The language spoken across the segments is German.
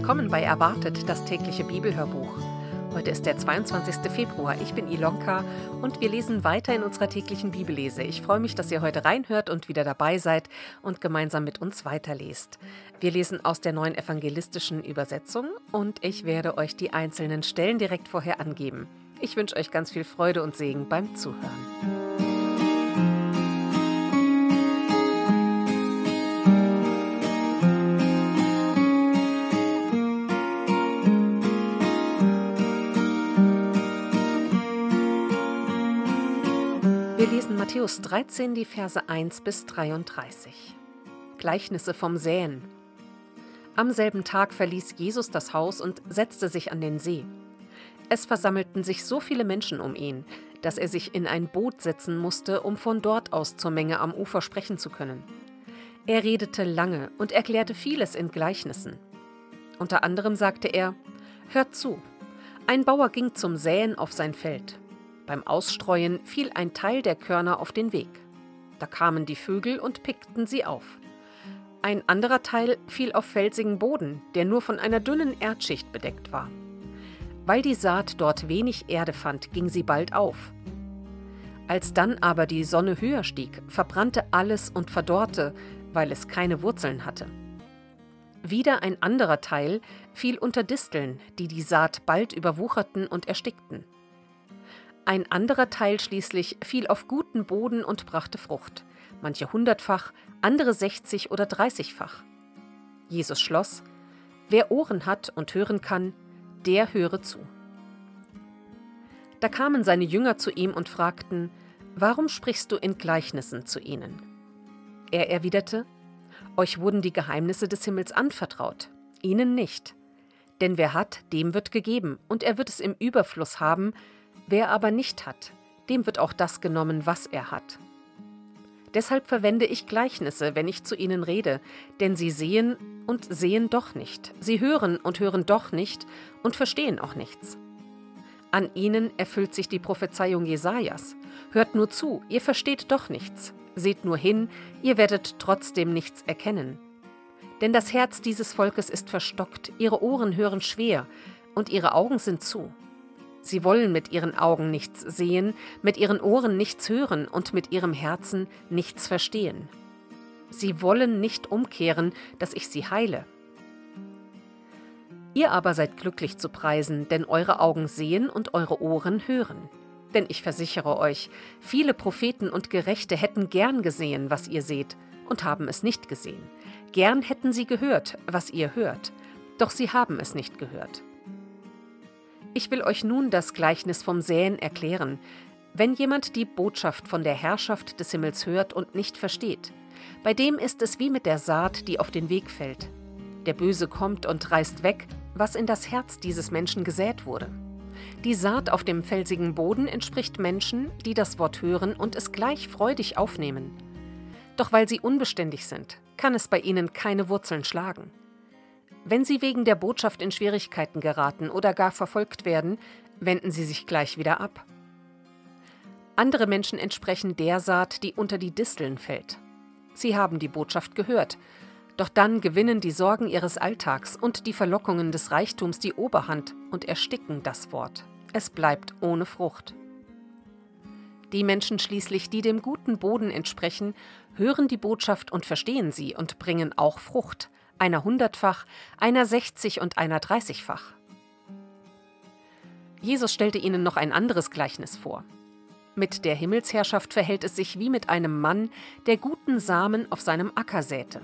willkommen bei Erwartet, das tägliche Bibelhörbuch. Heute ist der 22. Februar. Ich bin Ilonka und wir lesen weiter in unserer täglichen Bibellese. Ich freue mich, dass ihr heute reinhört und wieder dabei seid und gemeinsam mit uns weiterlest. Wir lesen aus der neuen evangelistischen Übersetzung und ich werde euch die einzelnen Stellen direkt vorher angeben. Ich wünsche euch ganz viel Freude und Segen beim Zuhören. Matthäus 13, die Verse 1 bis 33. Gleichnisse vom Säen. Am selben Tag verließ Jesus das Haus und setzte sich an den See. Es versammelten sich so viele Menschen um ihn, dass er sich in ein Boot setzen musste, um von dort aus zur Menge am Ufer sprechen zu können. Er redete lange und erklärte vieles in Gleichnissen. Unter anderem sagte er, Hört zu, ein Bauer ging zum Säen auf sein Feld. Beim Ausstreuen fiel ein Teil der Körner auf den Weg. Da kamen die Vögel und pickten sie auf. Ein anderer Teil fiel auf felsigen Boden, der nur von einer dünnen Erdschicht bedeckt war. Weil die Saat dort wenig Erde fand, ging sie bald auf. Als dann aber die Sonne höher stieg, verbrannte alles und verdorrte, weil es keine Wurzeln hatte. Wieder ein anderer Teil fiel unter Disteln, die die Saat bald überwucherten und erstickten. Ein anderer Teil schließlich fiel auf guten Boden und brachte Frucht, manche hundertfach, andere sechzig oder dreißigfach. Jesus schloss, Wer Ohren hat und hören kann, der höre zu. Da kamen seine Jünger zu ihm und fragten, Warum sprichst du in Gleichnissen zu ihnen? Er erwiderte, Euch wurden die Geheimnisse des Himmels anvertraut, ihnen nicht. Denn wer hat, dem wird gegeben, und er wird es im Überfluss haben, Wer aber nicht hat, dem wird auch das genommen, was er hat. Deshalb verwende ich Gleichnisse, wenn ich zu ihnen rede, denn sie sehen und sehen doch nicht, sie hören und hören doch nicht und verstehen auch nichts. An ihnen erfüllt sich die Prophezeiung Jesajas. Hört nur zu, ihr versteht doch nichts. Seht nur hin, ihr werdet trotzdem nichts erkennen. Denn das Herz dieses Volkes ist verstockt, ihre Ohren hören schwer und ihre Augen sind zu. Sie wollen mit ihren Augen nichts sehen, mit ihren Ohren nichts hören und mit ihrem Herzen nichts verstehen. Sie wollen nicht umkehren, dass ich sie heile. Ihr aber seid glücklich zu preisen, denn eure Augen sehen und eure Ohren hören. Denn ich versichere euch, viele Propheten und Gerechte hätten gern gesehen, was ihr seht, und haben es nicht gesehen. Gern hätten sie gehört, was ihr hört, doch sie haben es nicht gehört. Ich will euch nun das Gleichnis vom Säen erklären. Wenn jemand die Botschaft von der Herrschaft des Himmels hört und nicht versteht, bei dem ist es wie mit der Saat, die auf den Weg fällt. Der Böse kommt und reißt weg, was in das Herz dieses Menschen gesät wurde. Die Saat auf dem felsigen Boden entspricht Menschen, die das Wort hören und es gleich freudig aufnehmen. Doch weil sie unbeständig sind, kann es bei ihnen keine Wurzeln schlagen. Wenn Sie wegen der Botschaft in Schwierigkeiten geraten oder gar verfolgt werden, wenden Sie sich gleich wieder ab. Andere Menschen entsprechen der Saat, die unter die Disteln fällt. Sie haben die Botschaft gehört, doch dann gewinnen die Sorgen ihres Alltags und die Verlockungen des Reichtums die Oberhand und ersticken das Wort. Es bleibt ohne Frucht. Die Menschen schließlich, die dem guten Boden entsprechen, hören die Botschaft und verstehen sie und bringen auch Frucht, einer hundertfach, einer sechzig und einer dreißigfach. Jesus stellte ihnen noch ein anderes Gleichnis vor. Mit der Himmelsherrschaft verhält es sich wie mit einem Mann, der guten Samen auf seinem Acker säte.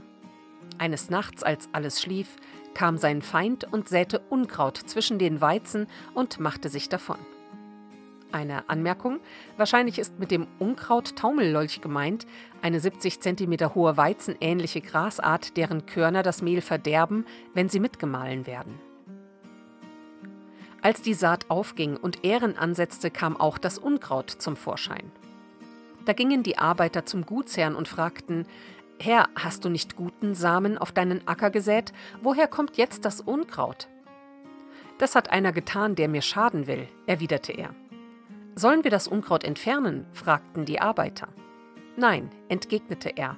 Eines Nachts, als alles schlief, kam sein Feind und säte Unkraut zwischen den Weizen und machte sich davon. Eine Anmerkung: Wahrscheinlich ist mit dem Unkraut Taumellolch gemeint, eine 70 cm hohe weizenähnliche Grasart, deren Körner das Mehl verderben, wenn sie mitgemahlen werden. Als die Saat aufging und Ähren ansetzte, kam auch das Unkraut zum Vorschein. Da gingen die Arbeiter zum Gutsherrn und fragten: Herr, hast du nicht guten Samen auf deinen Acker gesät? Woher kommt jetzt das Unkraut? Das hat einer getan, der mir schaden will, erwiderte er. Sollen wir das Unkraut entfernen? fragten die Arbeiter. Nein, entgegnete er,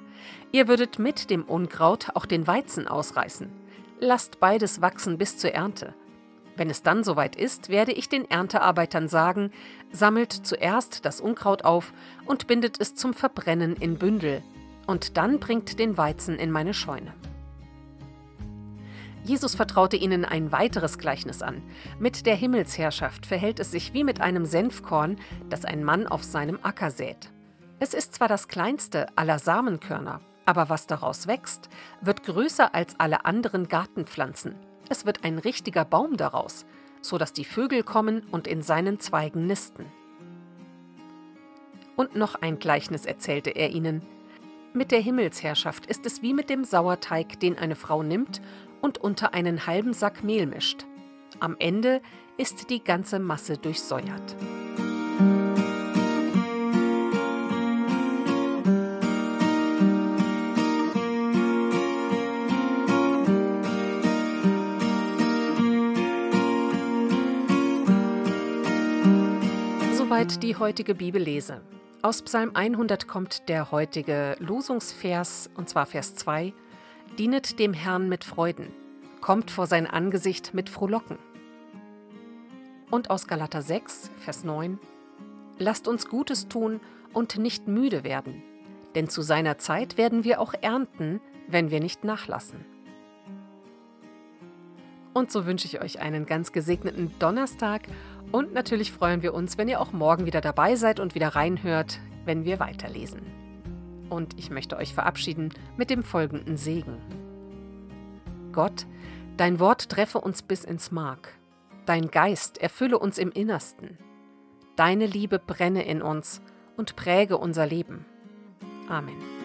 ihr würdet mit dem Unkraut auch den Weizen ausreißen. Lasst beides wachsen bis zur Ernte. Wenn es dann soweit ist, werde ich den Erntearbeitern sagen, sammelt zuerst das Unkraut auf und bindet es zum Verbrennen in Bündel, und dann bringt den Weizen in meine Scheune. Jesus vertraute ihnen ein weiteres Gleichnis an. Mit der Himmelsherrschaft verhält es sich wie mit einem Senfkorn, das ein Mann auf seinem Acker sät. Es ist zwar das kleinste aller Samenkörner, aber was daraus wächst, wird größer als alle anderen Gartenpflanzen es wird ein richtiger Baum daraus, so dass die Vögel kommen und in seinen Zweigen nisten. Und noch ein Gleichnis erzählte er ihnen. Mit der Himmelsherrschaft ist es wie mit dem Sauerteig, den eine Frau nimmt und unter einen halben Sack Mehl mischt. Am Ende ist die ganze Masse durchsäuert. Soweit die heutige Bibellese. Aus Psalm 100 kommt der heutige Losungsvers, und zwar Vers 2. Dienet dem Herrn mit Freuden, kommt vor sein Angesicht mit Frohlocken. Und aus Galater 6, Vers 9. Lasst uns Gutes tun und nicht müde werden, denn zu seiner Zeit werden wir auch ernten, wenn wir nicht nachlassen. Und so wünsche ich euch einen ganz gesegneten Donnerstag und natürlich freuen wir uns, wenn ihr auch morgen wieder dabei seid und wieder reinhört, wenn wir weiterlesen. Und ich möchte euch verabschieden mit dem folgenden Segen. Gott, dein Wort treffe uns bis ins Mark. Dein Geist erfülle uns im Innersten. Deine Liebe brenne in uns und präge unser Leben. Amen.